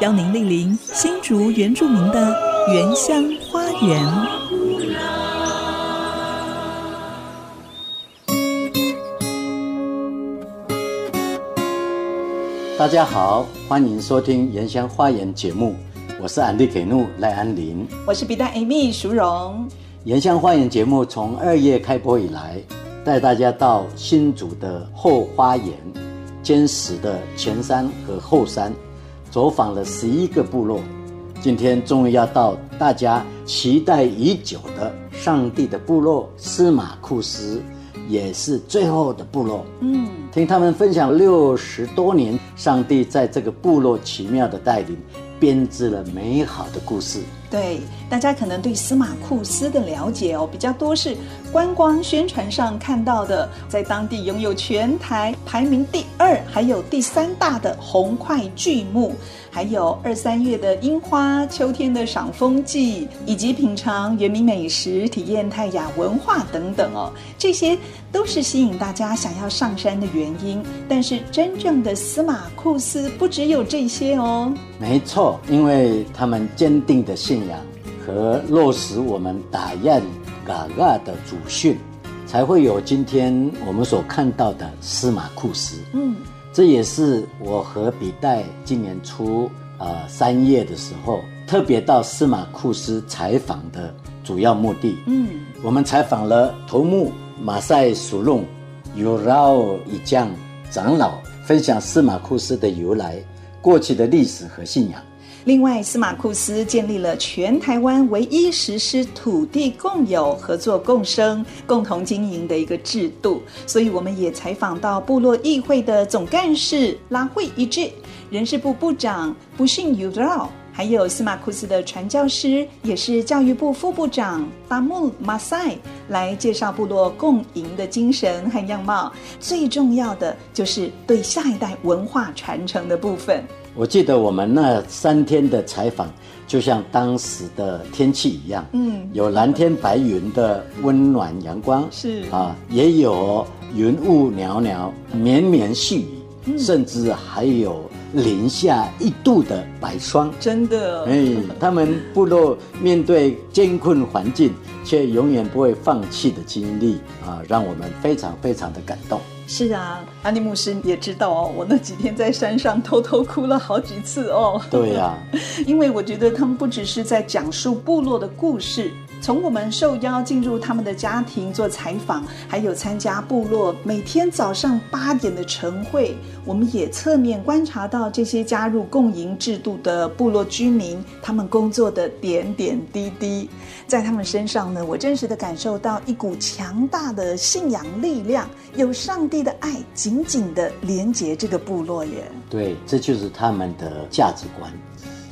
邀您莅临新竹原住民的原乡花园。大家好，欢迎收听《原乡花园》节目，我是安迪给怒赖安林，我是比达艾米淑荣。《原乡花园》节目从二月开播以来，带大家到新竹的后花园、坚实的前山和后山。走访了十一个部落，今天终于要到大家期待已久的上帝的部落司马库斯，也是最后的部落。嗯，听他们分享六十多年上帝在这个部落奇妙的带领，编织了美好的故事。对，大家可能对司马库斯的了解哦，比较多是观光宣传上看到的，在当地拥有全台排名第二还有第三大的红块巨木，还有二三月的樱花、秋天的赏枫季，以及品尝原民美食、体验泰雅文化等等哦，这些都是吸引大家想要上山的原因。但是真正的司马库斯不只有这些哦，没错，因为他们坚定的信仰和落实我们打雁嘎嘎的祖训，才会有今天我们所看到的司马库斯。嗯，这也是我和比代今年初呃三月的时候，特别到司马库斯采访的主要目的。嗯，我们采访了头目马赛苏隆尤劳一将长老，分享司马库斯的由来、过去的历史和信仰。另外，司马库斯建立了全台湾唯一实施土地共有、合作共生、共同经营的一个制度，所以我们也采访到部落议会的总干事拉会一致、人事部部长不逊尤绕，还有司马库斯的传教师，也是教育部副部长巴木马赛，来介绍部落共赢的精神和样貌。最重要的就是对下一代文化传承的部分。我记得我们那三天的采访，就像当时的天气一样，嗯，有蓝天白云的温暖阳光，是。啊，也有云雾袅袅、绵绵细雨，嗯，甚至还有零下一度的白霜，真的，哎，他们部落面对艰困环境，却永远不会放弃的经历啊，让我们非常非常的感动。是啊，安妮牧师也知道哦，我那几天在山上偷偷哭了好几次哦。对呀、啊，因为我觉得他们不只是在讲述部落的故事。从我们受邀进入他们的家庭做采访，还有参加部落每天早上八点的晨会，我们也侧面观察到这些加入共赢制度的部落居民，他们工作的点点滴滴，在他们身上呢，我真实的感受到一股强大的信仰力量，有上帝的爱紧紧的连接这个部落耶。对，这就是他们的价值观。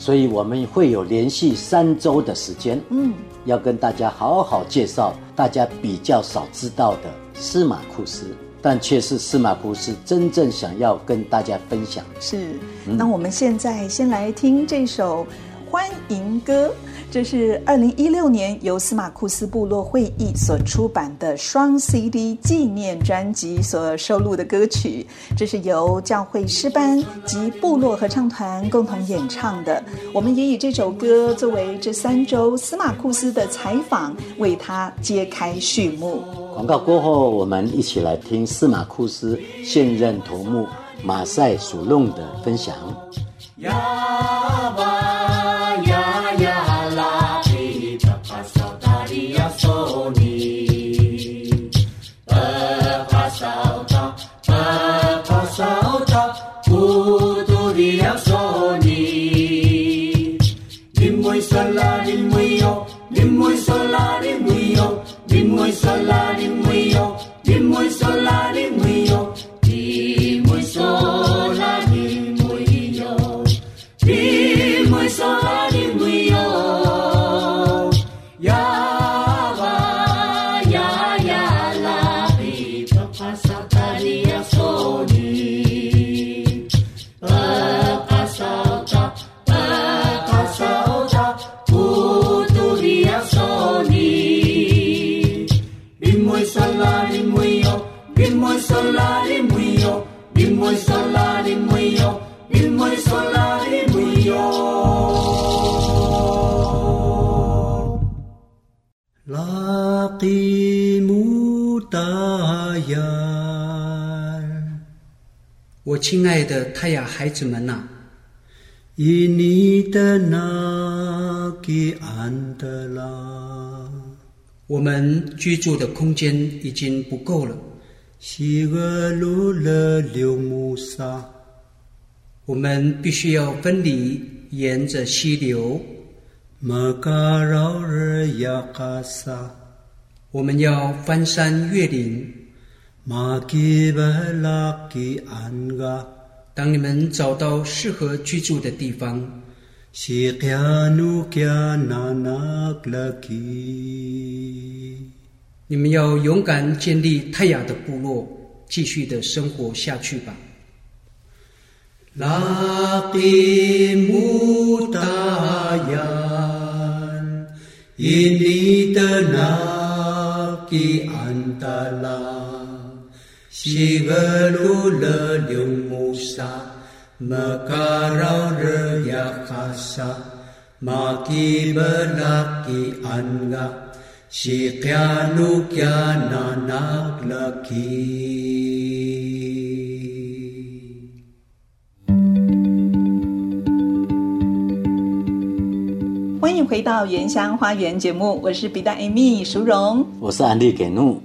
所以我们会有连续三周的时间，嗯，要跟大家好好介绍大家比较少知道的司马库斯，但却是司马库斯真正想要跟大家分享的。是，那我们现在先来听这首欢迎歌。这是二零一六年由司马库斯部落会议所出版的双 CD 纪念专辑所收录的歌曲。这是由教会诗班及部落合唱团共同演唱的。我们也以这首歌作为这三周司马库斯的采访，为他揭开序幕。广告过后，我们一起来听司马库斯现任头目马赛苏隆的分享。đi áo cho đi Dim môi xa la dim môi yo Dim môi xa la dim môi yo Dim môi xa la dim môi yo Dim môi xa la dim môi 我亲爱的泰雅孩子们呐、啊，以你的那给安的啦，我们居住的空间已经不够了。西格鲁勒留木萨，我们必须要分离，沿着溪流。玛嘎绕日亚卡萨，我们要翻山越岭。玛吉巴拉吉安嘎，当你们找到适合居住的地方，西加努加那那格拉吉。你们要勇敢建立泰雅的部落，继续的生活下去吧。拉吉木达雅，因你的那吉安达拉，西格鲁勒留木沙，玛嘎绕日亚哈萨，玛吉巴拉吉安嘎。西加努加那那勒基，欢迎回到《原乡花园》节目，我是比达艾米淑荣，我是安利给怒。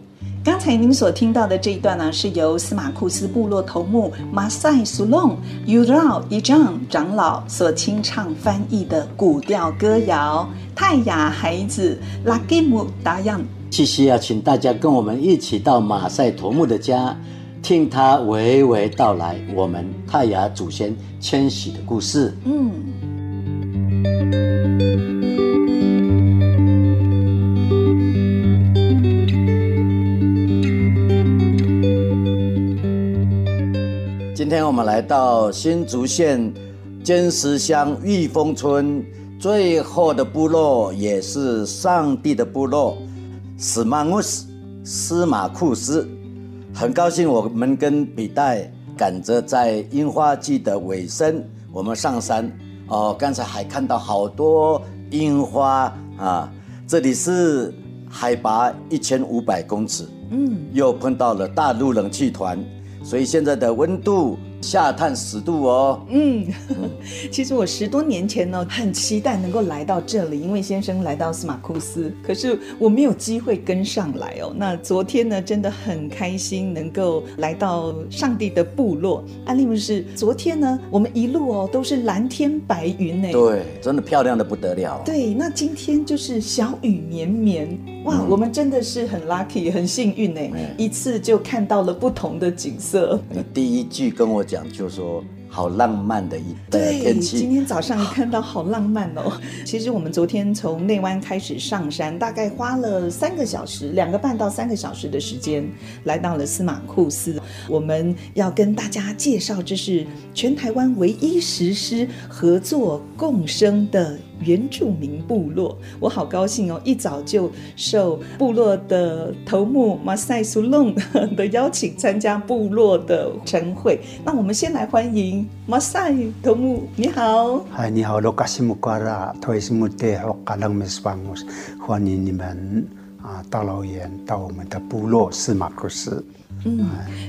刚才您所听到的这一段呢，是由司马库斯部落头目马赛苏隆尤绕伊张长老所清唱翻译的古调歌谣《泰雅孩子拉吉姆达样》。继续要请大家跟我们一起到马赛头目的家，听他娓娓道来我们泰雅祖先迁徙的故事。嗯。今天我们来到新竹县尖石乡玉峰村最后的部落，也是上帝的部落——史马乌斯司马库斯。很高兴我们跟比代赶着在樱花季的尾声，我们上山哦。刚才还看到好多樱花啊！这里是海拔一千五百公尺，嗯，又碰到了大陆冷气团。所以现在的温度下探十度哦。嗯，其实我十多年前呢，很期待能够来到这里，因为先生来到司马库斯，可是我没有机会跟上来哦。那昨天呢，真的很开心能够来到上帝的部落。安利姆是昨天呢，我们一路哦都是蓝天白云呢。对，真的漂亮的不得了。对，那今天就是小雨绵绵，哇，嗯、我们真的是很 lucky，很幸运呢，嗯、一次就看到了不同的景色。你第一句跟我讲，就说好浪漫的一天气。对，今天早上看到好浪漫哦。其实我们昨天从内湾开始上山，大概花了三个小时，两个半到三个小时的时间，来到了司马库斯。我们要跟大家介绍，这是全台湾唯一实施合作共生的。原住民部落，我好高兴哦！一早就受部落的头目马赛苏隆的邀请，参加部落的晨会。那我们先来欢迎马赛头目，你好。嗨，你好，罗卡西姆瓜拉，托西姆德和卡朗梅斯邦姆，欢迎你们啊，大老远到我们的部落司马库斯。嗯，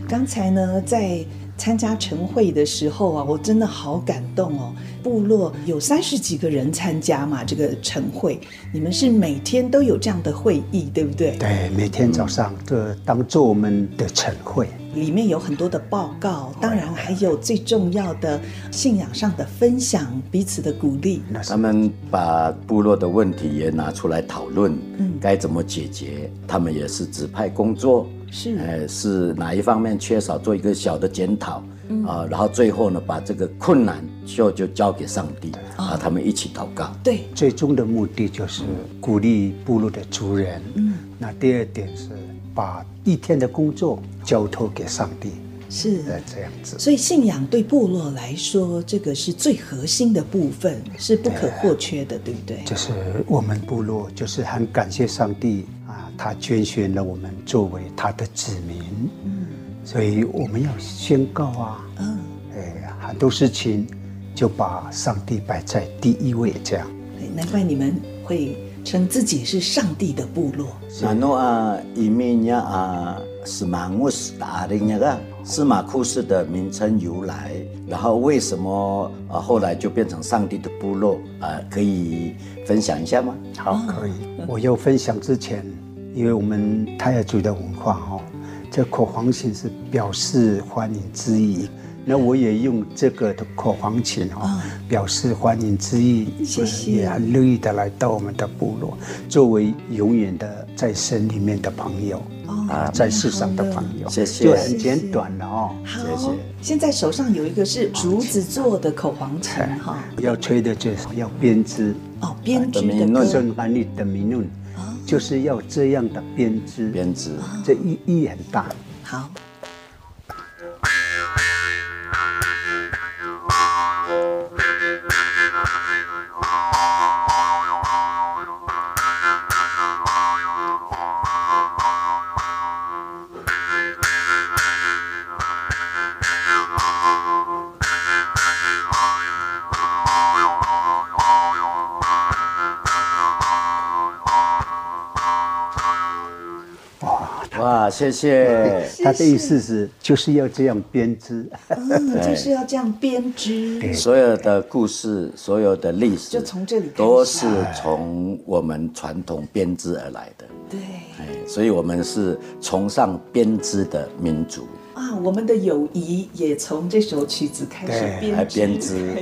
刚才呢，在参加晨会的时候啊，我真的好感动哦。部落有三十几个人参加嘛，这个晨会，你们是每天都有这样的会议，对不对？对，每天早上都当做我们的晨会，里面有很多的报告，当然还有最重要的信仰上的分享，彼此的鼓励。他们把部落的问题也拿出来讨论，嗯，该怎么解决？他们也是指派工作，是，呃，是哪一方面缺少，做一个小的检讨。嗯、啊，然后最后呢，把这个困难就就交给上帝，啊，他们一起祷告。对，最终的目的就是鼓励部落的族人。嗯，那第二点是把一天的工作交托给上帝。是这样子。所以信仰对部落来说，这个是最核心的部分，是不可或缺的，对，对不对？就是我们部落，就是很感谢上帝啊，他拣选了我们作为他的子民。嗯。所以我们要宣告啊，嗯，哎，很多事情就把上帝摆在第一位，这样。难怪你们会称自己是上帝的部落。那诺啊，伊米亚啊，是马木斯达的那个司马库斯的名称由来，然后为什么啊后来就变成上帝的部落啊？可以分享一下吗？好，可以。我要分享之前，因为我们泰雅族的文化哦，这口簧琴是表示欢迎之意。那我也用这个的口簧琴哦，表示欢迎之意，谢谢，也很乐意的来到我们的部落，作为永远的在神里面的朋友啊，在世上的朋友，谢谢，就很简短了哦，谢谢。现在手上有一个是竹子做的口簧琴哈，要吹的就是要编织。哦，编织的歌，顺翻译的名论，就是要这样的编织，编织，这意义很大。好。谢谢。他的意思是，就是要这样编织，嗯，就是要这样编织。所有的故事，所有的历史，就从这里都是从我们传统编织而来的。对，所以我们是崇尚编织的民族啊。我们的友谊也从这首曲子开始编来编织，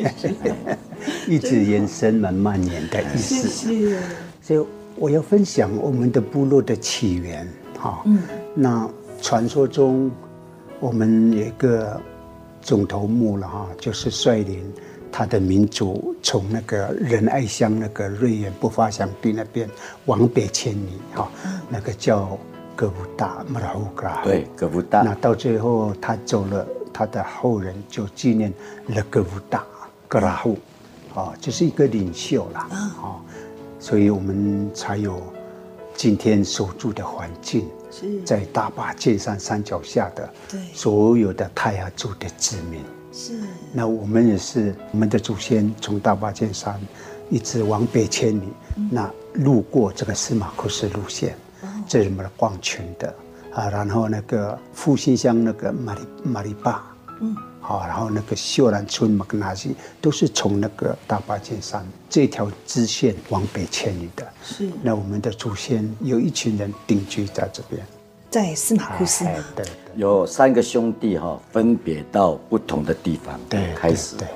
一直延伸蛮蔓延的意思。谢谢。所以我要分享我们的部落的起源。哈，嗯。那传说中，我们有一个总头目了哈，就是率领他的民族从那个仁爱乡那个瑞远不发祥地那边往北迁移哈，那个叫格布达马拉乌格拉。对，格布达。那到最后他走了，他的后人就纪念了格布达格拉户，啊，就是一个领袖了啊，所以我们才有今天所住的环境。在大坝建山山脚下的所有的泰雅族的子民，是。那我们也是，我们的祖先从大坝建山一直往北千里，那路过这个司马库斯路线，这是我们的逛群的。啊。然后那个复兴乡那个马里马里坝，嗯，好，然后那个秀兰村马格纳西都是从那个大巴尖山这条支线往北迁移的。是。那我们的祖先有一群人定居在这边。在司马库斯，对，有三个兄弟哈，分别到不同的地方，对，开始，对，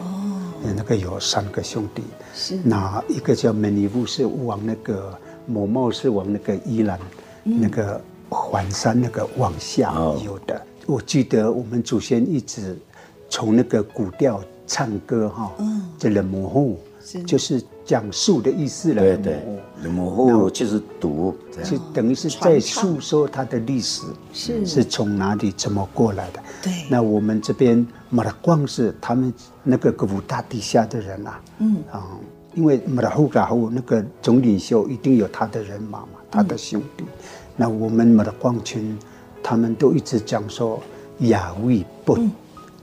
那个有三个兄弟，是，那一个叫梅尼布，是往那个某茂，是往那个伊兰，那个环山那个往下游的。我记得我们祖先一直从那个古调唱歌哈，嗯，这冷模糊，就是。讲述的意思了，对对，模糊就是读，就等于是在诉说他的历史，是。是从哪里怎么过来的。对，那我们这边马拉光是他们那个格布达底下的人啊，嗯。啊，因为马拉胡嘎胡那个总领袖一定有他的人马嘛，他的兄弟。那我们马拉光群，他们都一直讲说亚维布，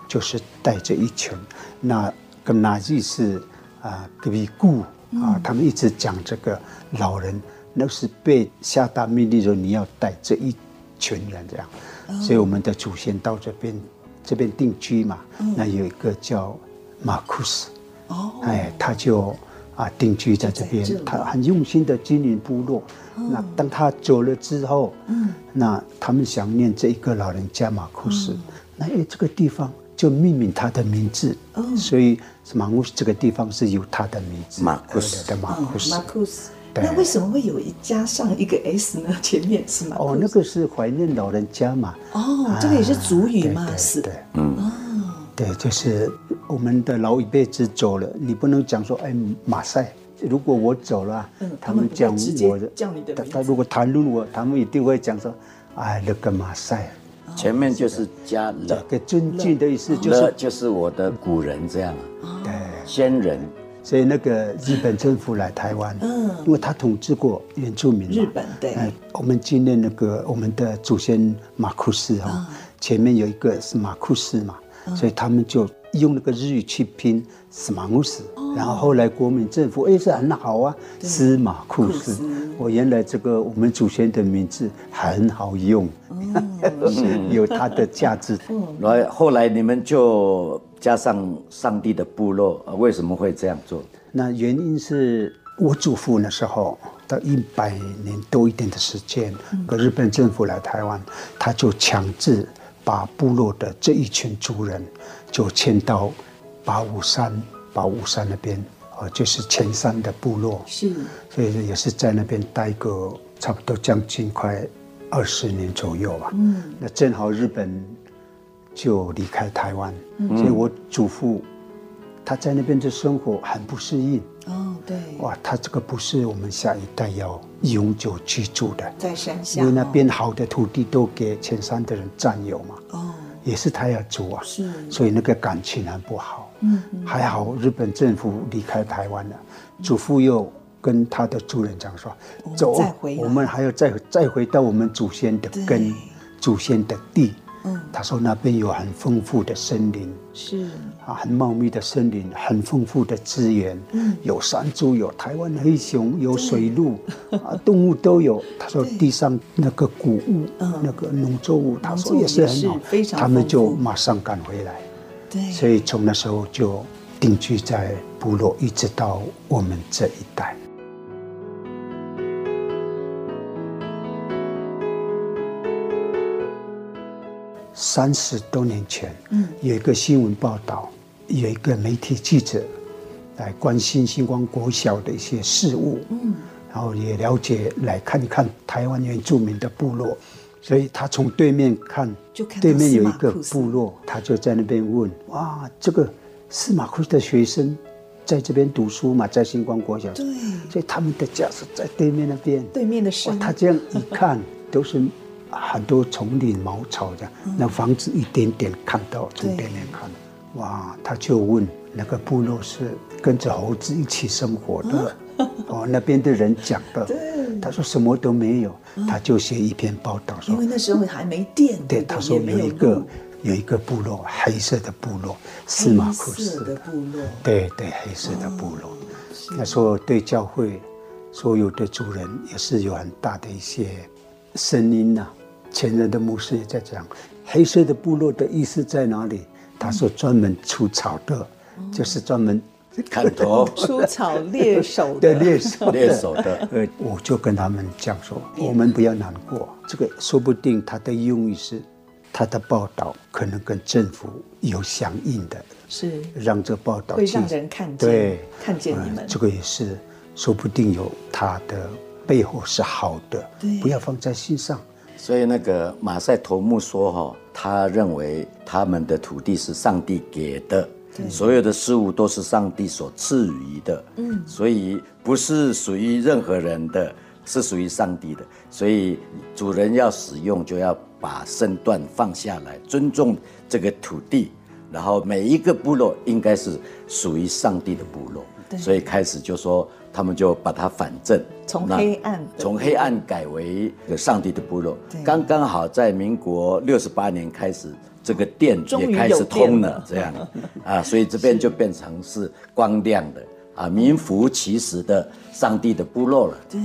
就是带着一群。那跟哪句是啊？格比固。啊，他们一直讲这个老人，那是被下达命令说你要带这一群人这样，所以我们的祖先到这边这边定居嘛。那有一个叫马库斯，哦，哎，他就啊定居在这边，他很用心的经营部落。那当他走了之后，嗯，那他们想念这一个老人家马库斯，那哎这个地方。就命名他的名字，所以马库斯这个地方是有他的名字。马库斯的马库斯。马库斯。那为什么会有一加上一个 S 呢？前面是马库斯。哦，那个是怀念老人家嘛。哦，这个也是主语嘛，是的。嗯。哦。对，就是我们的老一辈子走了，你不能讲说哎马赛，如果我走了，他们讲我的叫你的。他如果谈论我，他们一定会讲说哎那个马赛。前面就是加了，个尊敬的意思，就是就是我的古人这样，对，先人。所以那个日本政府来台湾，嗯，因为他统治过原住民，日本对，我们纪念那个我们的祖先马库斯哈，前面有一个是马库斯嘛，所以他们就用那个日语去拼司马库斯，然后后来国民政府哎，是很好啊，司马库斯。我原来这个我们祖先的名字很好用，有它的价值。来，后来你们就加上上帝的部落，为什么会这样做？那原因是我祖父那时候到一百年多一点的时间，和日本政府来台湾，他就强制把部落的这一群族人就迁到八五山，八五山那边。呃，就是前山的部落，是，所以也是在那边待个差不多将近快二十年左右吧。嗯，那正好日本就离开台湾，嗯，所以我祖父他在那边的生活很不适应。哦，对，哇，他这个不是我们下一代要永久居住的，在山下，因为那边好的土地都给前山的人占有嘛。哦，也是他要租啊，是，所以那个感情很不好。嗯，还好日本政府离开台湾了，祖父又跟他的族人讲说：“走，我们还要再再回到我们祖先的根，祖先的地。”嗯，他说那边有很丰富的森林，是。啊，很茂密的森林，很丰富的资源，嗯，有山猪，有台湾黑熊，有水鹿，啊，动物都有。他说地上那个谷物，那个农作物，他说也是很好，他们就马上赶回来。对，所以从那时候就定居在部落，一直到我们这一代。三十多年前，嗯，有一个新闻报道，有一个媒体记者来关心星光国小的一些事务，嗯，然后也了解来看一看台湾原住民的部落。所以他从对面看，对面有一个部落，他就在那边问：哇，这个司马库斯的学生在这边读书嘛，在星光国小。对。所以他们的家是在对面那边。对面的山。他这样一看，都是很多丛林茅草的，那房子一点点看到，从对面看，哇，他就问那个部落是跟着猴子一起生活的，哦，那边的人讲的。对。他说什么都没有。他就写一篇报道说，因为那时候还没电。对，他说有一个有一个部落，黑色的部落，司马库斯的部落。对对，黑色的部落。他说对教会所有的族人也是有很大的一些声音呐。前人的牧师也在讲，黑色的部落的意思在哪里？他说专门除草的，就是专门。砍头、出草、猎手的。猎手、猎手的，呃，我就跟他们讲说，我们不要难过，这个说不定他的用意是，他的报道可能跟政府有相应的，是。让这报道会让人看见，对，看见你们，这个也是说不定有他的背后是好的，对，不要放在心上。所以那个马赛头目说哈，他认为他们的土地是上帝给的。所有的事物都是上帝所赐予的，嗯，所以不是属于任何人的，是属于上帝的。所以主人要使用，就要把身段放下来，尊重这个土地。然后每一个部落应该是属于上帝的部落，所以开始就说他们就把它反正，从黑暗从黑暗改为上帝的部落。刚刚好在民国六十八年开始。这个电也开始通了，这样啊，所以这边就变成是光亮的啊，名副其实的上帝的部落了。对，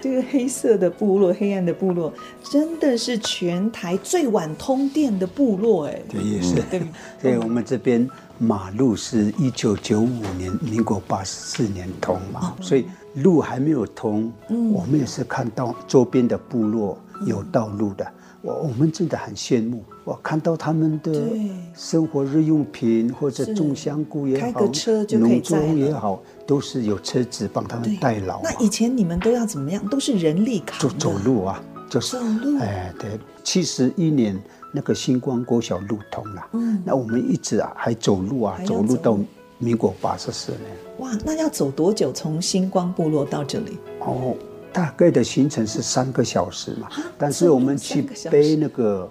这个黑色的部落，黑暗的部落，真的是全台最晚通电的部落，哎，对，也是。对，所以我们这边马路是一九九五年，民国八十四年通嘛，所以路还没有通，我们也是看到周边的部落有道路的。我我们真的很羡慕，我看到他们的生活日用品或者种香菇也好，农作物也好，都是有车子帮他们代劳。那以前你们都要怎么样？都是人力扛？走走路啊，就是走路。哎，对，七十一年那个星光国小路通了，嗯，那我们一直啊还走路啊，走路到民国八十四年。哇，那要走多久？从星光部落到这里？哦。大概的行程是三个小时嘛，但是我们去背那个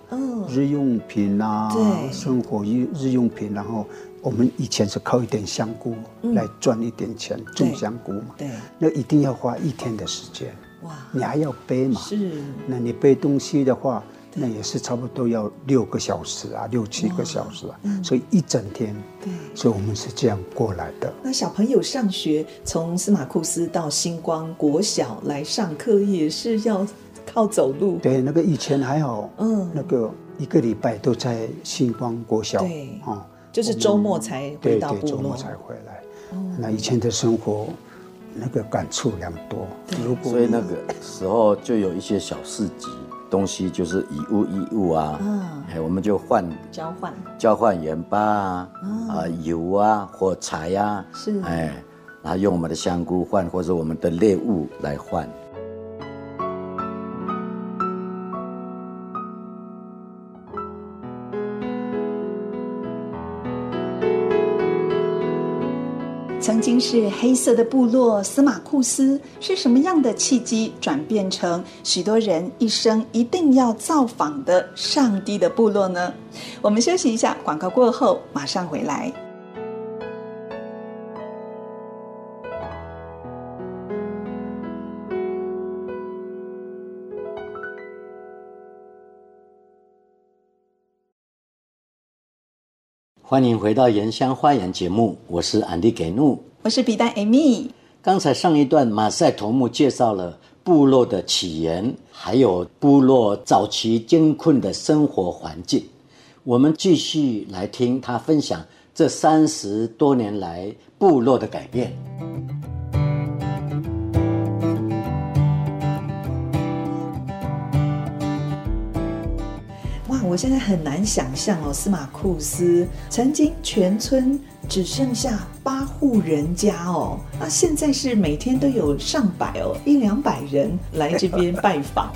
日用品啊，生活日日用品，然后我们以前是靠一点香菇来赚一点钱，种香菇嘛，对，那一定要花一天的时间，哇，你还要背嘛，是，那你背东西的话，那也是差不多要六个小时啊，六七个小时啊，嗯、所以一整天。对，所以我们是这样过来的。那小朋友上学，从司马库斯到星光国小来上课，也是要靠走路。对，那个以前还好，嗯，那个一个礼拜都在星光国小，对，哦、嗯，就是周末才回到部落，对对，周末才回来。嗯、那以前的生活。那个感触良多，如果所以那个时候就有一些小市集，东西就是以物易物啊，哎，我们就换交换。交换盐巴啊，啊油啊火柴呀，是。哎，然后用我们的香菇换，或者我们的猎物来换。是黑色的部落司马库斯，是什么样的契机转变成许多人一生一定要造访的上帝的部落呢？我们休息一下，广告过后马上回来。欢迎回到《原乡花园》节目，我是安迪给怒，我是比丹 Amy。刚才上一段马赛头目介绍了部落的起源，还有部落早期艰困的生活环境。我们继续来听他分享这三十多年来部落的改变。我现在很难想象哦，司马库斯曾经全村只剩下八户人家哦，那现在是每天都有上百哦，一两百人来这边拜访，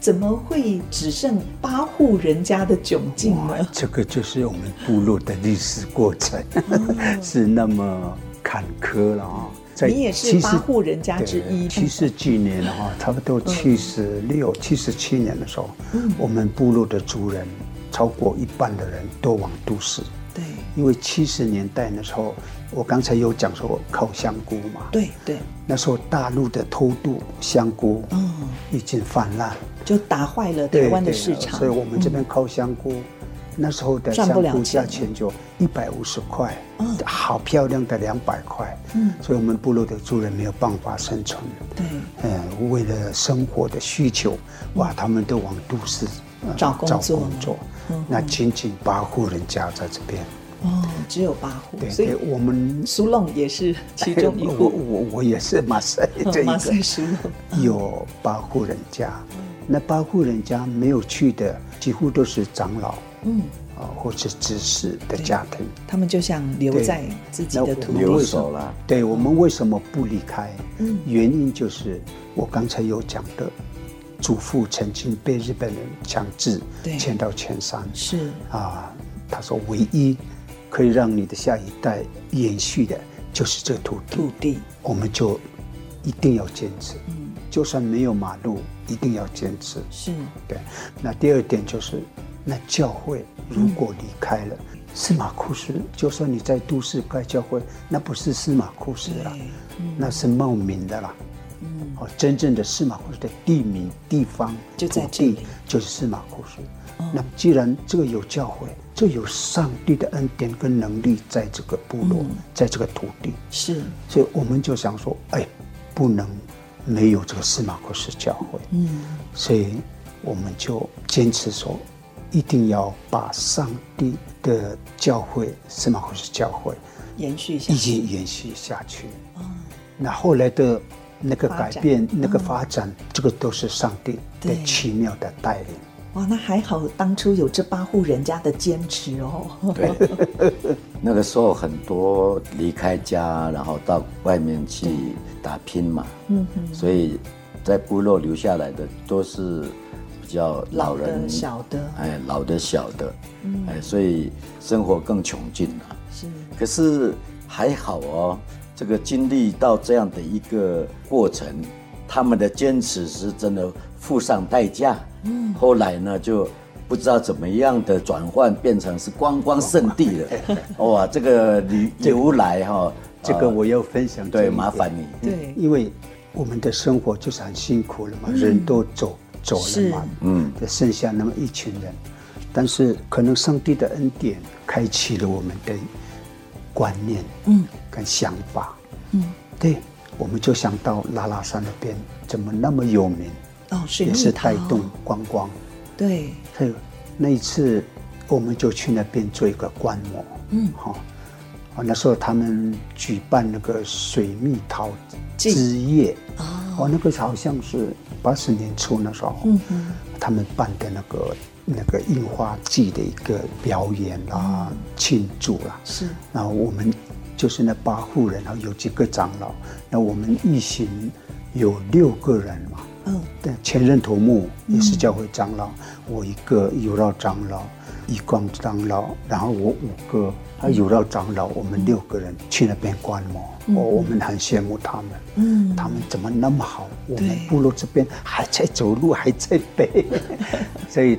怎么会只剩八户人家的窘境呢？这个就是我们部落的历史过程，哦、是那么坎坷了啊。你也是八户人家之一。七十几年了哈，差不多七十六、七十七年的时候，嗯、我们部落的族人超过一半的人都往都市。对，因为七十年代那时候，我刚才有讲说烤香菇嘛。对对。那时候大陆的偷渡香菇，嗯，已经泛滥，就打坏了台湾的市场。所以我们这边烤香菇。嗯。那时候的香菇价钱就一百五十块，嗯，好漂亮的两百块，嗯，所以我们部落的族人没有办法生存，对，嗯，为了生活的需求，哇，他们都往都市找工作，那仅仅八户人家在这边，哦，只有八户，对，所以我们苏弄也是其中一户，我我我也是马赛 这一个，马赛苏弄有八户人家，那八户人家没有去的，几乎都是长老。嗯，啊，或是知识的家庭，他们就想留在自己的土地。留守了。对，我们为什么不离开？嗯，原因就是我刚才有讲的，祖父曾经被日本人强制迁到前山。是啊，他说唯一可以让你的下一代延续的，就是这土地。土地，我们就一定要坚持。嗯，就算没有马路，一定要坚持。是，对。那第二点就是。那教会如果离开了，嗯、司马库斯，就算你在都市盖教会，那不是司马库斯了，嗯、那是冒名的啦。嗯，哦，真正的司马库斯的地名、地方、就在这里，就是司马库斯。哦、那既然这个有教会，这有上帝的恩典跟能力在这个部落，嗯、在这个土地，是，所以我们就想说，哎，不能没有这个司马库斯教会。嗯，所以我们就坚持说。一定要把上帝的教会，司马库斯教会延续下去，一直延续下去。嗯，那后来的那个改变，那个发展，这个都是上帝的奇妙的带领。哇，那还好，当初有这八户人家的坚持哦。对，那个时候很多离开家，然后到外面去打拼嘛。嗯嗯，所以在部落留下来的都是。比较老人老的小的，哎，老的小的，嗯，哎，所以生活更穷尽了。是，可是还好哦，这个经历到这样的一个过程，他们的坚持是真的付上代价。嗯，后来呢，就不知道怎么样的转换，变成是观光圣地了。哇，这个旅由来哈，这个我要分享。对，麻烦你。对，因为我们的生活就是很辛苦了嘛，人都走。走了嘛，嗯，就剩下那么一群人。但是可能上帝的恩典开启了我们的观念，嗯，跟想法，嗯，对，我们就想到拉拉山那边怎么那么有名哦，是也是带动观光，对，还有那一次我们就去那边做一个观摩，嗯，好、哦。啊，那时候他们举办那个水蜜桃之夜，哦，那个好像是八十年初那时候，嗯嗯，他们办的那个那个樱花季的一个表演啦，庆祝啦，是。然后我们就是那八户人，然后有几个长老，那我们一行有六个人嘛，嗯，对，前任头目也是教会长老，我一个有道长老。一光长老，然后我五个，还有绕长老，我们六个人去那边观摩，嗯、我们很羡慕他们，嗯，他们怎么那么好？我们部落这边还在走路，还在背，所以，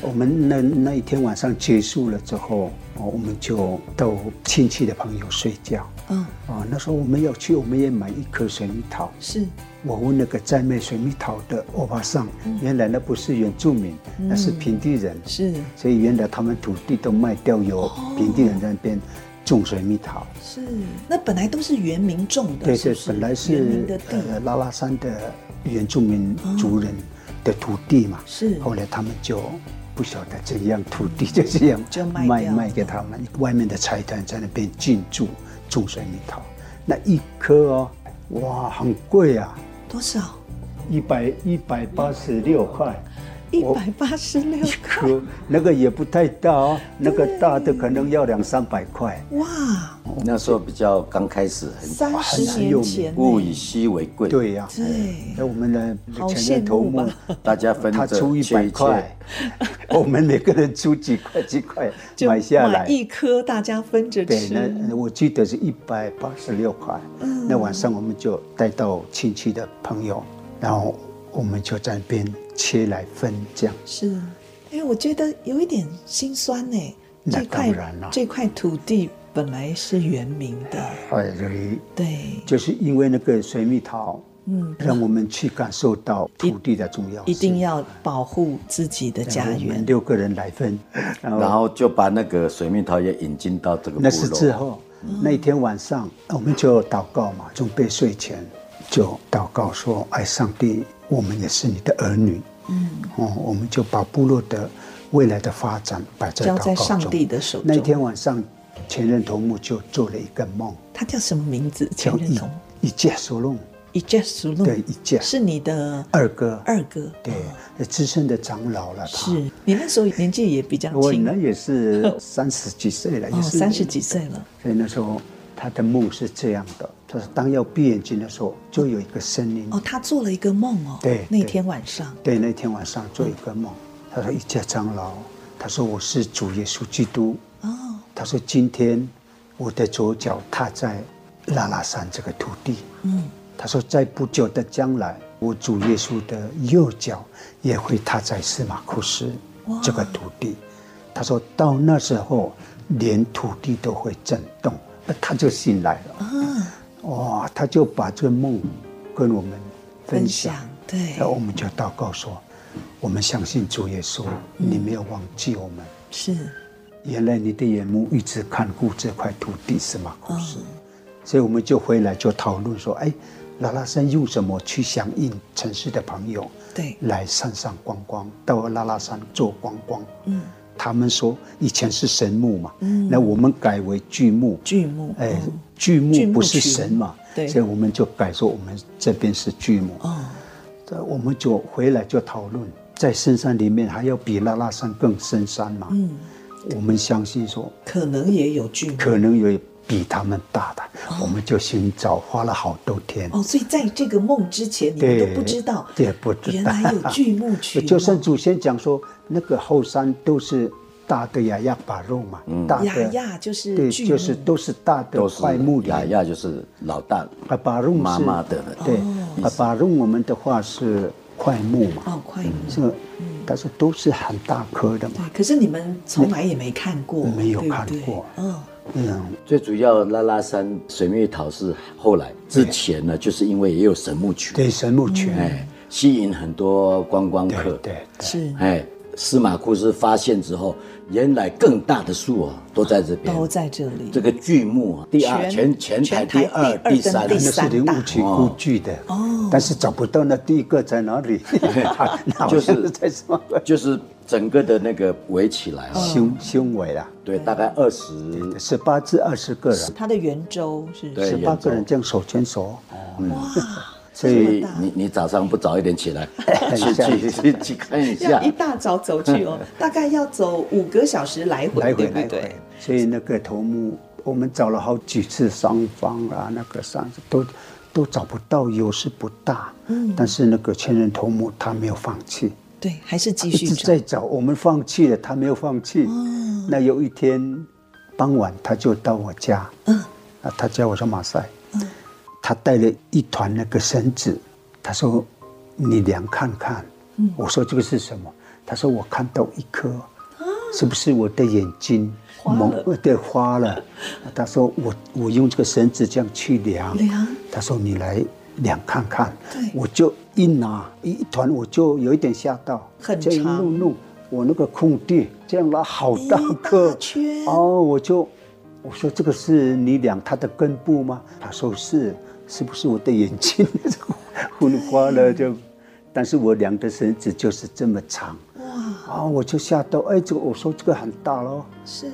我们那那一天晚上结束了之后，我们就到亲戚的朋友睡觉，嗯，啊，那时候我们要去，我们也买一颗水蜜桃，是。我问那个在卖水蜜桃的欧巴桑，原来那不是原住民，嗯、那是平地人。是，所以原来他们土地都卖掉，有平地人在那边种水蜜桃。是，那本来都是原民种的。对对，本来是呃拉拉山的原住民族人的土地嘛。是，后来他们就不晓得怎样，土地就这样就卖卖给他们，外面的财团在那边进驻种水蜜桃，那一颗哦，哇，很贵啊。多少？一百一百八十六块，一百八十六颗，那个也不太大哦，那个大的可能要两三百块。哇，那时候比较刚开始很，三十年前，物以稀为贵。对呀，对。那我们的前任头目，大家分他出一百块，我们每个人出几块几块买下来，一颗大家分着吃。对，那我记得是一百八十六块。那晚上我们就带到亲戚的朋友，然后我们就在那边切来分这样。是，哎，我觉得有一点心酸呢。那当然了，这块土地本来是原民的。哎，对，就是因为那个水蜜桃，嗯，让我们去感受到土地的重要，一定要保护自己的家园。六个人来分，然后就把那个水蜜桃也引进到这个部落。那是之后。那一天晚上，我们就祷告嘛，准备睡前就祷告说：“哎，上帝，我们也是你的儿女，嗯，哦，我们就把部落的未来的发展摆在。交在上帝的手中。那天晚上，前任头目就做了一个梦，他叫什么名字？前任头目以杰苏龙。一介苏龙，对，一介是你的二哥，二哥，对，资深的长老了。是你那时候年纪也比较轻，我那也是 三十几岁了，也是三十几岁了。所以那时候他的梦是这样的，他说当要闭眼睛的时候，就有一个声音。哦，他做了一个梦哦。对，那天晚上。对，那天晚上做一个梦。他说一家长老，他说我是主耶稣基督。哦。他说今天我的左脚踏在拉拉山这个土地。嗯。他说，在不久的将来，我主耶稣的右脚也会踏在司马库斯这个土地。他说到那时候，连土地都会震动，他就醒来了。哇！他就把这个梦跟我们分享。对，然后我们就祷告说：我们相信主耶稣，你没有忘记我们。是，原来你的眼目一直看顾这块土地，司马库斯。所以我们就回来就讨论说：哎。拉拉山用什么去响应城市的朋友？对，来山上观光，到拉拉山做观光。嗯，他们说以前是神木嘛，嗯，那我们改为巨木。巨木，哎，巨木不是神嘛？对，所以我们就改说我们这边是巨木。哦，这我们就回来就讨论，在深山里面还要比拉拉山更深山嘛？嗯，我们相信说可能也有巨木，可能有。比他们大的，我们就寻找，花了好多天。哦，所以在这个梦之前，你们都不知道，对，不知道原来有巨木群。就像祖先讲说，那个后山都是大的亚亚巴肉嘛，大的亚亚就是对，就是都是大的块木。亚亚就是老大，阿巴肉妈妈的，对，阿巴肉我们的话是块木嘛，哦，块木，这个，但是都是很大颗的嘛。对，可是你们从来也没看过，没有看过，嗯。嗯，最主要拉拉山水蜜桃是后来之前呢，就是因为也有神木群，对神木群，哎，吸引很多观光客。对，对，是。哎，司马库斯发现之后，原来更大的树啊，都在这边，都在这里。这个巨木啊，第二全全台第二、第三，那是林务局估计的哦，但是找不到那第一个在哪里，就是在什么？就是整个的那个围起来，胸胸围啊，对，大概二十十八至二十个人，它的圆周是十八个人这样手牵手，哇。所以你你早上不早一点起来，去去去去看一下，要一大早走去哦，大概要走五个小时来回，来回来回。所以那个头目，我们找了好几次双方啊，那个上都都找不到，优势不大。嗯，但是那个千人头目他没有放弃，对，还是继续在找。我们放弃了，他没有放弃。哦，那有一天傍晚，他就到我家，嗯，啊，他叫我说马赛，嗯。他带了一团那个绳子，他说：“你量看看。”我说：“这个是什么？”他说：“我看到一颗，是不是我的眼睛蒙对花了？”他说：“我我用这个绳子这样去量。”他说：“你来量看看。”我就一拿一团，我就有一点吓到，很长。这样弄弄，我那个空地这样拉好大颗哦，我就我说：“这个是你量它的根部吗？”他说：“是。”是不是我的眼睛 昏花了？就，但是我量的绳子就是这么长哇！啊，我就吓到，哎，这个我说这个很大喽。是。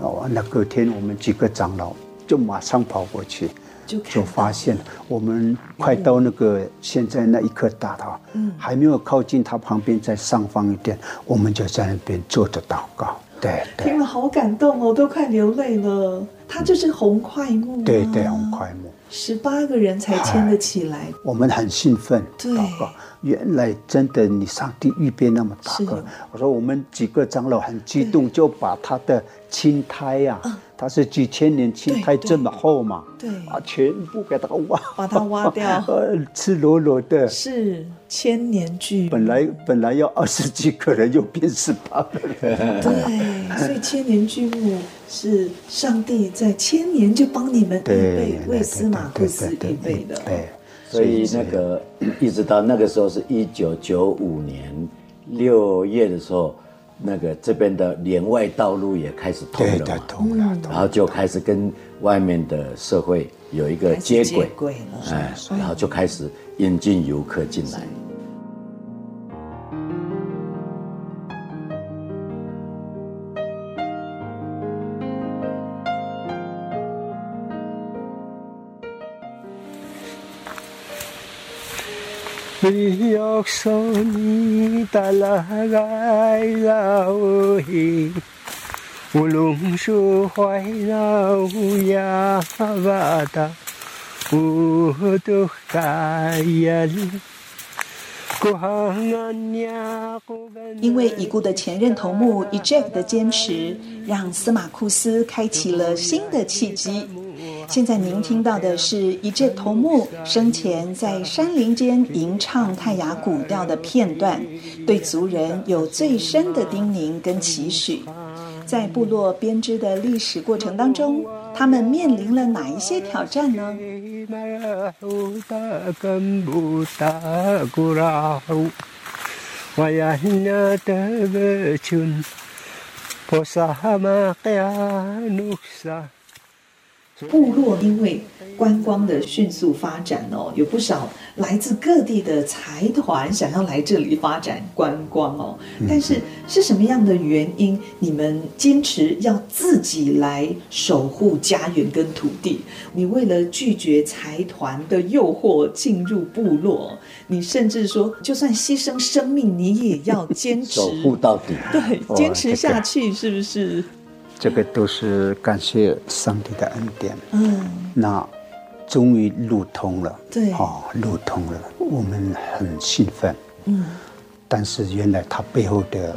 哦，那隔天我们几个长老就马上跑过去，就就发现我们快到那个现在那一棵大桃，嗯，还没有靠近它旁边，在上方一点，我们就在那边坐着祷告。对，听了好感动哦，都快流泪了。它就是红块木。对对，红块木。十八个人才牵得起来，我们很兴奋。祷告，原来真的，你上帝预备那么大个。我说我们几个长老很激动，就把他的青苔呀，他是几千年青苔这么厚嘛，对，啊，全部给它挖，把它挖掉，赤裸裸的。是千年巨木。本来本来要二十几个人，又变十八个人。对，所以千年巨木。是上帝在千年就帮你们预备，为司马库斯预备的。对，所以那个一直到那个时候是一九九五年六月的时候，那个这边的连外道路也开始通了嘛，通了，然后就开始跟外面的社会有一个接轨，哎，然后就开始引进游客进来。你要说你的来来老矣，乌龙树怀老呀巴达，乌都开眼。因为已故的前任头目 Eject 的坚持，让司马库斯开启了新的契机。现在您听到的是 Eject 头目生前在山林间吟唱泰雅古调的片段，对族人有最深的叮咛跟期许。在部落编织的历史过程当中，他们面临了哪一些挑战呢？部落因为观光的迅速发展哦，有不少来自各地的财团想要来这里发展观光哦。但是是什么样的原因，你们坚持要自己来守护家园跟土地？你为了拒绝财团的诱惑进入部落，你甚至说就算牺牲生命，你也要坚持守护到底。对，坚持下去是不是？这个都是感谢上帝的恩典。嗯，那终于路通了。对，哦，路通了，我们很兴奋。嗯，但是原来它背后的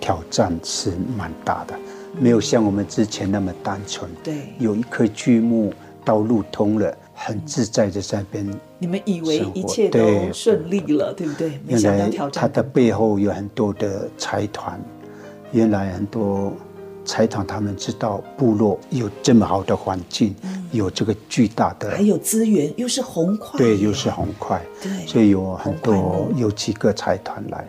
挑战是蛮大的，没有像我们之前那么单纯。对，有一棵巨木，道路通了，很自在的在那边。你们以为一切都顺利了，对不对？没想到挑战。它的背后有很多的财团，原来很多。财团他们知道部落有这么好的环境，嗯、有这个巨大的，还有资源，又是红块，对，又是红块，对，所以有很多有几个财团来。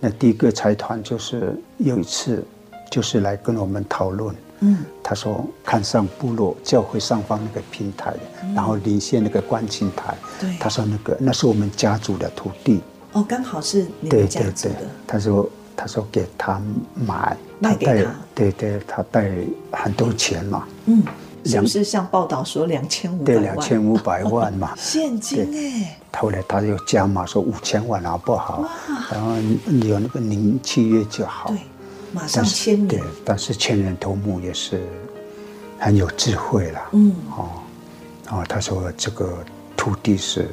那第一个财团就是有一次，就是来跟我们讨论，嗯，他说看上部落教会上方那个平台，嗯、然后临县那个观景台，对，他说那个那是我们家族的土地，哦，刚好是你们家族的，他说。他说给他买，卖给他，他带对对，他带很多钱嘛。嗯，是不是像报道说两千五百万？对，两千五百万嘛。现金哎。后来他又加码说五千万好不好？然后有那个您契约就好。对，马上签名。对，但是签人头目也是很有智慧了。嗯哦，然后他说这个土地是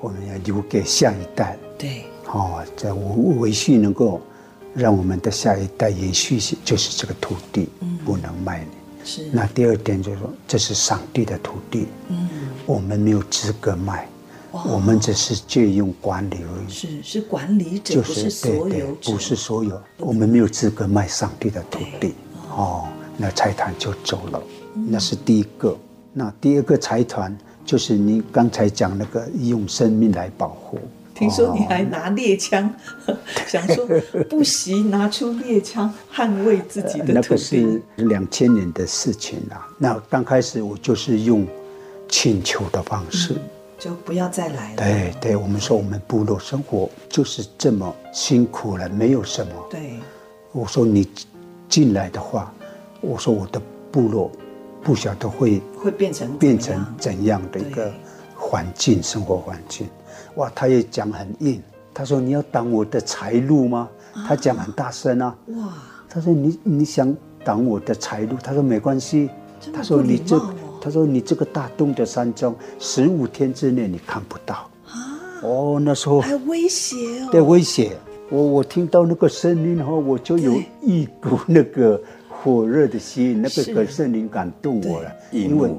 我们要留给下一代。对。哦，在维系能够让我们的下一代延续，就是这个土地，嗯，不能卖你。是。那第二点就是说，这是上帝的土地，嗯，我们没有资格卖，我们只是借用管理而已。是是管理者，就是、不是所有，对对，不是所有，我们没有资格卖上帝的土地。哦，哦，那财团就走了，嗯、那是第一个。那第二个财团就是你刚才讲那个用生命来保护。听说你还拿猎枪，哦、想说不惜拿出猎枪捍卫自己的土地。那个是两千年的事情了。那刚开始我就是用请求的方式，嗯、就不要再来了。对对，我们说我们部落生活就是这么辛苦了，没有什么。对，我说你进来的话，我说我的部落不晓得会会变成变成怎样的一个环境，生活环境。哇，他也讲很硬。他说：“你要挡我的财路吗？”啊、他讲很大声啊。哇！他说：“你你想挡我的财路？”他说：“没关系。”他说：“你这，他说你这个大洞的山庄，十五天之内你看不到。”啊！哦，那时候还威胁哦。对，威胁。我我听到那个声音后，我就有一股那个火热的心，那个个圣灵感动我了。因为，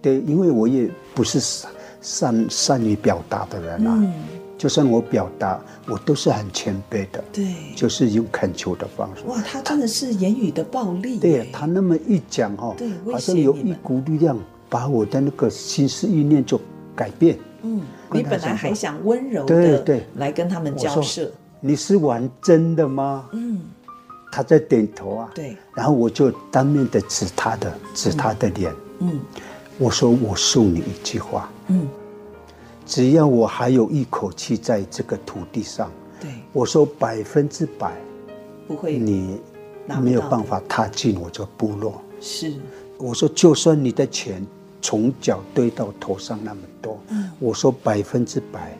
对，因为我也不是傻。善善于表达的人啊，嗯、就算我表达，我都是很谦卑的，对，就是用恳求的方式。哇，他真的是言语的暴力。对，他那么一讲哈，好像有一股力量把我的那个心思意念就改变。嗯，你本来还想温柔的对对。来跟他们交涉，你是玩真的吗？嗯，他在点头啊，对，然后我就当面的指他的指他的脸，嗯。嗯。我说：“我送你一句话，嗯，只要我还有一口气在这个土地上，对，我说百分之百不会，你没有办法踏进我这个部落。是，我说就算你的钱从脚堆到头上那么多，嗯，我说百分之百，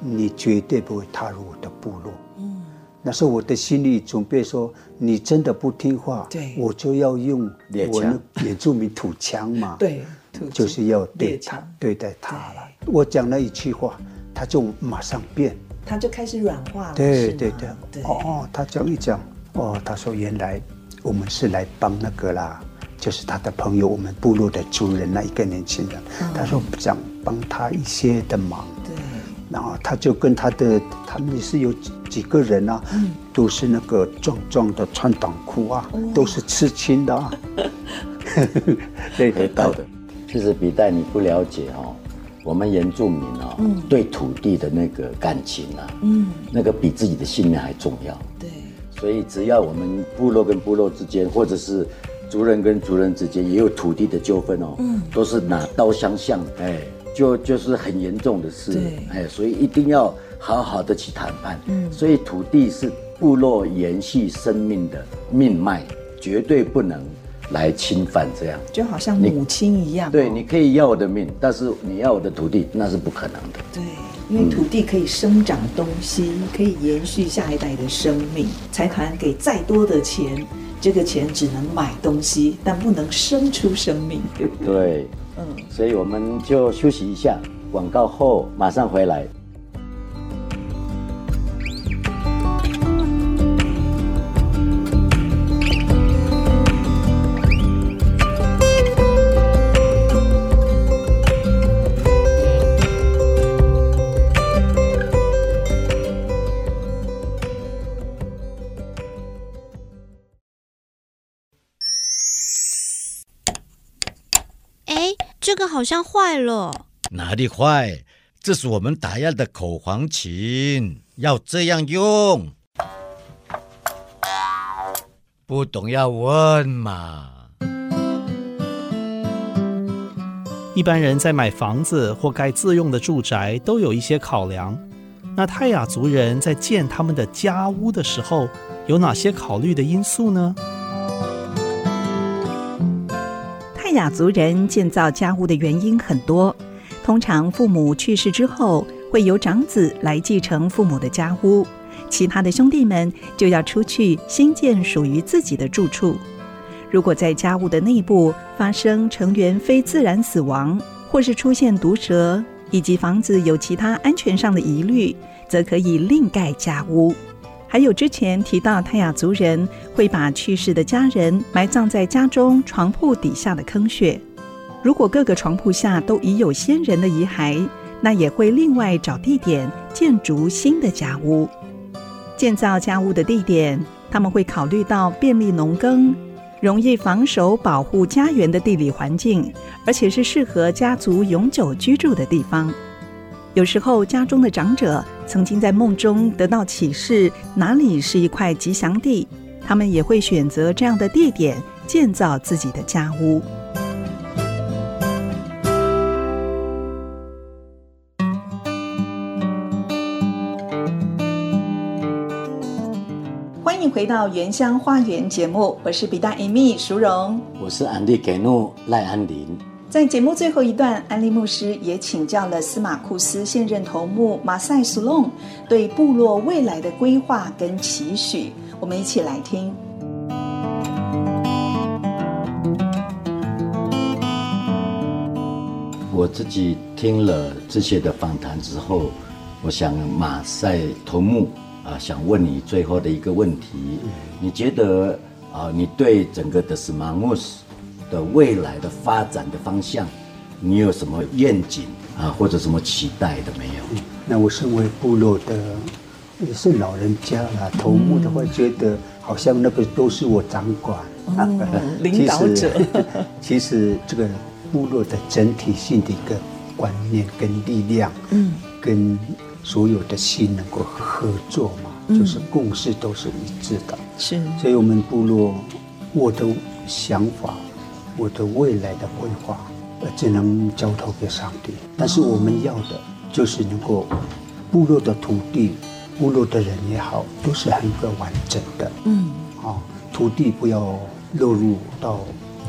你绝对不会踏入我的部落。嗯，那是我的心里准备，说你真的不听话，对，我就要用我的原住民土枪嘛，对。”就是要对他对待他了。我讲了一句话，他就马上变，他就开始软化了。对对对，哦哦，他讲一讲，哦，他说原来我们是来帮那个啦，就是他的朋友，我们部落的族人那一个年轻人，他说想帮他一些的忙。对，然后他就跟他的，他们也是有几个人啊，都是那个壮壮的穿短裤啊，都是刺青的啊，对，得到的。其实比代你不了解哦，我们原住民哦，嗯、对土地的那个感情啊，嗯，那个比自己的性命还重要。对，所以只要我们部落跟部落之间，或者是族人跟族人之间也有土地的纠纷哦，嗯，都是拿刀相向，哎，就就是很严重的事，对，哎，所以一定要好好的去谈判。嗯，所以土地是部落延续生命的命脉，绝对不能。来侵犯这样，就好像母亲一样。对，你可以要我的命，但是你要我的土地，那是不可能的。对，因为土地可以生长东西，嗯、可以延续下一代的生命。财团给再多的钱，这个钱只能买东西，但不能生出生命，对不对？对，嗯，所以我们就休息一下，广告后马上回来。好像坏了。哪里坏？这是我们打样的口簧琴，要这样用。不懂要问嘛。一般人在买房子或盖自用的住宅，都有一些考量。那泰雅族人在建他们的家屋的时候，有哪些考虑的因素呢？雅族人建造家屋的原因很多，通常父母去世之后，会由长子来继承父母的家屋，其他的兄弟们就要出去新建属于自己的住处。如果在家屋的内部发生成员非自然死亡，或是出现毒蛇，以及房子有其他安全上的疑虑，则可以另盖家屋。还有之前提到，泰雅族人会把去世的家人埋葬在家中床铺底下的坑穴。如果各个床铺下都已有先人的遗骸，那也会另外找地点建筑新的家屋。建造家屋的地点，他们会考虑到便利农耕。容易防守、保护家园的地理环境，而且是适合家族永久居住的地方。有时候，家中的长者曾经在梦中得到启示，哪里是一块吉祥地，他们也会选择这样的地点建造自己的家屋。欢迎回到原乡花园节目，我是比大 Amy 淑荣，我是安迪给诺赖安林。在节目最后一段，安利牧师也请教了司马库斯现任头目马赛苏隆对部落未来的规划跟期许，我们一起来听。我自己听了这些的访谈之后，我想马赛头目。啊，想问你最后的一个问题，你觉得啊，你对整个的 Semanguz 的未来的发展的方向，你有什么愿景啊，或者什么期待的没有？那我身为部落的也是老人家啦，头目的话，觉得好像那个都是我掌管，嗯、领导者。其实这个部落的整体性的一个观念跟力量，嗯，跟。所有的心能够合作嘛，嗯、就是共识都是一致的。是，所以我们部落，我的想法，我的未来的规划，呃，只能交托给上帝。但是我们要的，就是能够部落的土地，部落的人也好，都是很个完整的。嗯，啊、哦，土地不要落入到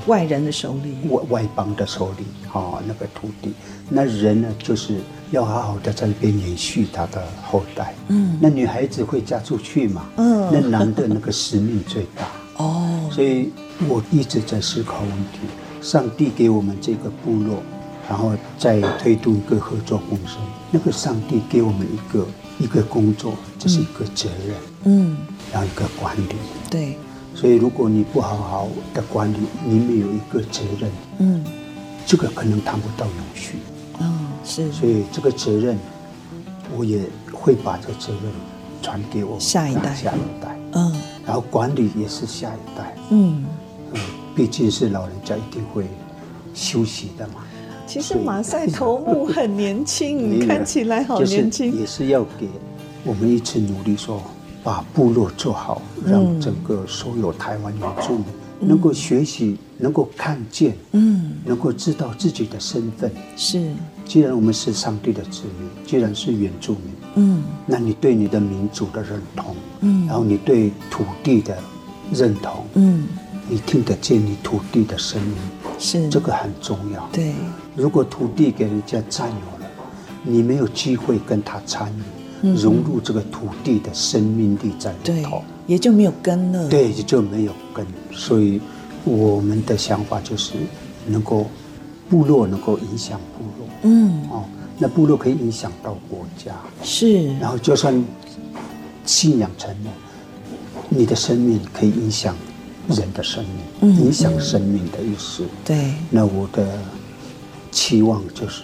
外人的手里，外外邦的手里。啊、哦，那个土地，那人呢，就是。要好好的在那边延续他的后代。嗯，那女孩子会嫁出去嘛？嗯，那男的那个使命最大。哦，所以我一直在思考问题。上帝给我们这个部落，然后再推动一个合作共生。那个上帝给我们一个一个工作，这是一个责任。嗯，然后一个管理。对。所以如果你不好好的管理，你没有一个责任，嗯，这个可能谈不到永续。嗯是，所以这个责任，我也会把这个责任传给我下一代，下一代，嗯，然后管理也是下一代，嗯，嗯，毕竟是老人家一定会休息的嘛。其实马赛头目很年轻，看起来好年轻，也是要给我们一次努力，说把部落做好，让整个所有台湾原住民能够学习，能够看见，嗯，能够知道自己的身份。是。既然我们是上帝的子民，既然是原住民，嗯，那你对你的民族的认同，嗯，然后你对土地的认同，嗯，你听得见你土地的声音，是这个很重要。对，如果土地给人家占有了，你没有机会跟他参与，嗯、融入这个土地的生命力在里头，也就没有根了。对，也就没有根。所以我们的想法就是能够。部落能够影响部落，嗯，哦，那部落可以影响到国家，是。然后就算信仰成了，你的生命可以影响人的生命，嗯，影响生命的意思。对。那我的期望就是，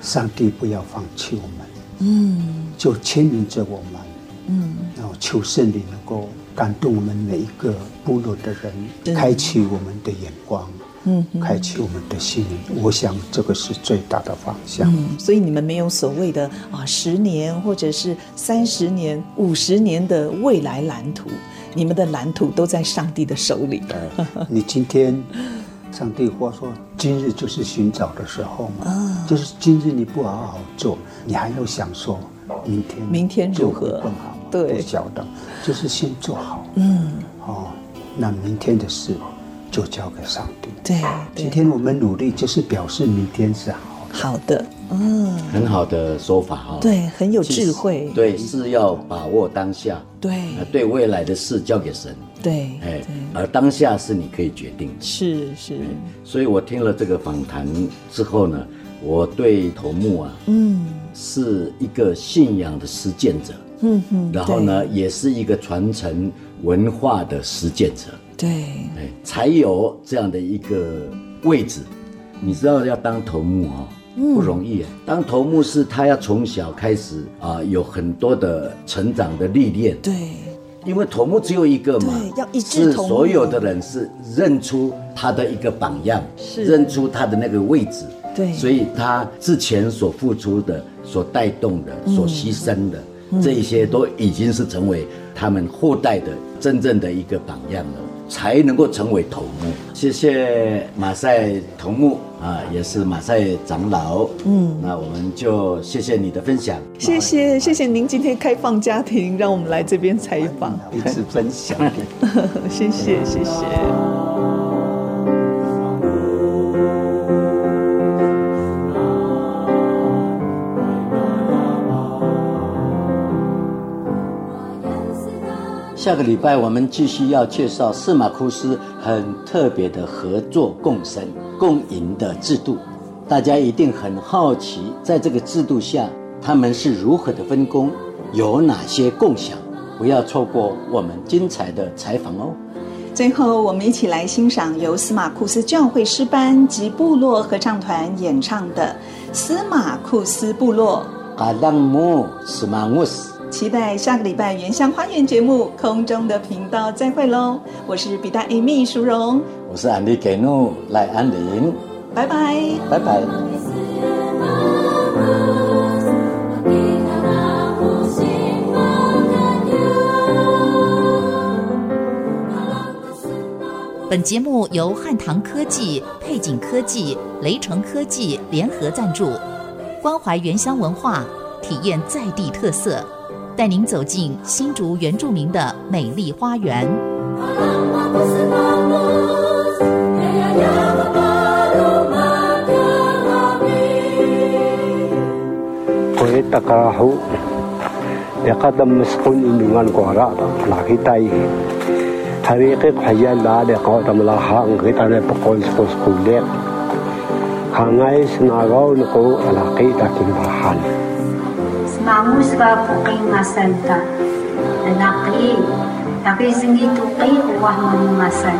上帝不要放弃我们，嗯，就牵引着我们，嗯，然后求圣灵能够感动我们每一个部落的人，开启我们的眼光。嗯，开启我们的心灵，我想这个是最大的方向。嗯，所以你们没有所谓的啊十年或者是三十年、五十年的未来蓝图，你们的蓝图都在上帝的手里。你今天，上帝话说，今日就是寻找的时候嘛，啊，就是今日你不好好做，你还要想说明天，明天如何更好？对，不晓得，就是先做好。嗯，哦，那明天的事。就交给上帝。对，今天我们努力，就是表示明天是好的。好的，嗯，很好的说法哈。对，很有智慧。对，是要把握当下。对，对未来的事交给神。对，哎，而当下是你可以决定的。是是。所以我听了这个访谈之后呢，我对头目啊，嗯，是一个信仰的实践者。嗯嗯。然后呢，也是一个传承文化的实践者。对，哎才有这样的一个位置。你知道要当头目哦，不容易。当头目是他要从小开始啊，有很多的成长的历练。对，因为头目只有一个嘛，要一致。是所有的人是认出他的一个榜样，是认出他的那个位置。对，所以他之前所付出的、所带动的、所牺牲的，这一些都已经是成为他们后代的真正的一个榜样了。才能够成为头目。谢谢马赛头目啊，也是马赛长老。嗯，那我们就谢谢你的分享。谢谢谢谢您今天开放家庭，让我们来这边采访，彼此分享。谢 谢谢谢。下个礼拜我们继续要介绍司马库斯很特别的合作共生共赢的制度，大家一定很好奇，在这个制度下他们是如何的分工，有哪些共享？不要错过我们精彩的采访哦！最后，我们一起来欣赏由司马库斯教会诗班及部落合唱团演唱的《司马库斯部落》。阿当姆司马库斯。期待下个礼拜《原乡花园》节目空中的频道再会喽！我是比大 Amy 淑荣，我是安利给怒赖安林，拜拜，拜拜。本节目由汉唐科技、配景科技、雷诚科技联合赞助，关怀原乡文化，体验在地特色。带您走进新竹原住民的美丽花园。mangus ba ko kay masal ta? Nanakli, takis ngito kay uwah mong masal.